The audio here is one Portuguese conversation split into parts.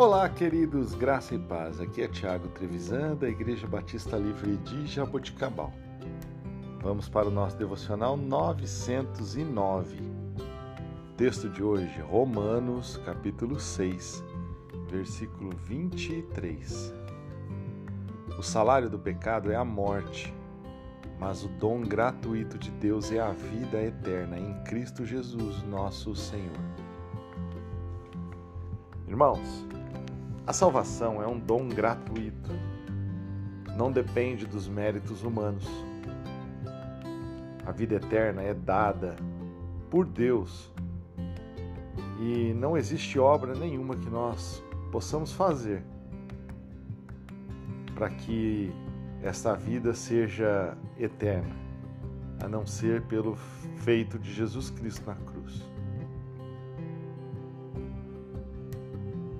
Olá, queridos, graça e paz. Aqui é Tiago Trevisan, da Igreja Batista Livre de Jaboticabal. Vamos para o nosso devocional 909. Texto de hoje, Romanos, capítulo 6, versículo 23. O salário do pecado é a morte, mas o dom gratuito de Deus é a vida eterna em Cristo Jesus, nosso Senhor. Irmãos, a salvação é um dom gratuito, não depende dos méritos humanos. A vida eterna é dada por Deus e não existe obra nenhuma que nós possamos fazer para que esta vida seja eterna, a não ser pelo feito de Jesus Cristo na cruz.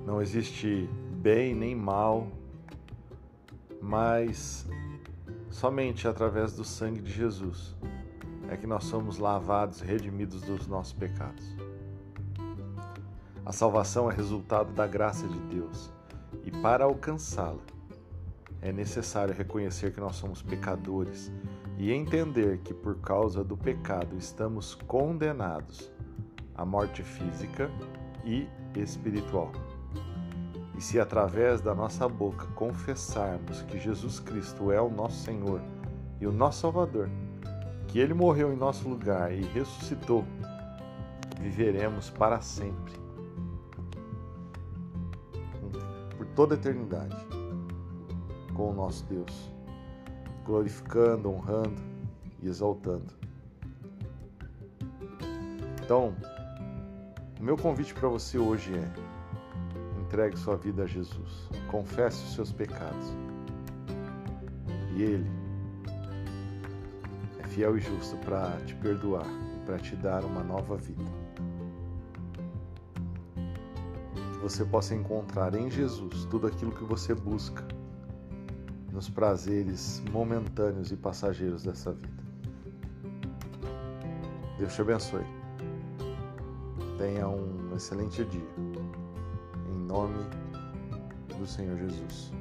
Não existe bem nem mal, mas somente através do sangue de Jesus é que nós somos lavados e redimidos dos nossos pecados. A salvação é resultado da graça de Deus e para alcançá-la é necessário reconhecer que nós somos pecadores e entender que por causa do pecado estamos condenados à morte física e espiritual. E se através da nossa boca confessarmos que Jesus Cristo é o nosso Senhor e o nosso Salvador, que ele morreu em nosso lugar e ressuscitou, viveremos para sempre, por toda a eternidade com o nosso Deus, glorificando, honrando e exaltando. Então, o meu convite para você hoje é: entregue sua vida a Jesus, confesse os seus pecados, e Ele é fiel e justo para te perdoar e para te dar uma nova vida. Que você possa encontrar em Jesus tudo aquilo que você busca nos prazeres momentâneos e passageiros dessa vida. Deus te abençoe. Tenha um excelente dia. Nome do Senhor Jesus.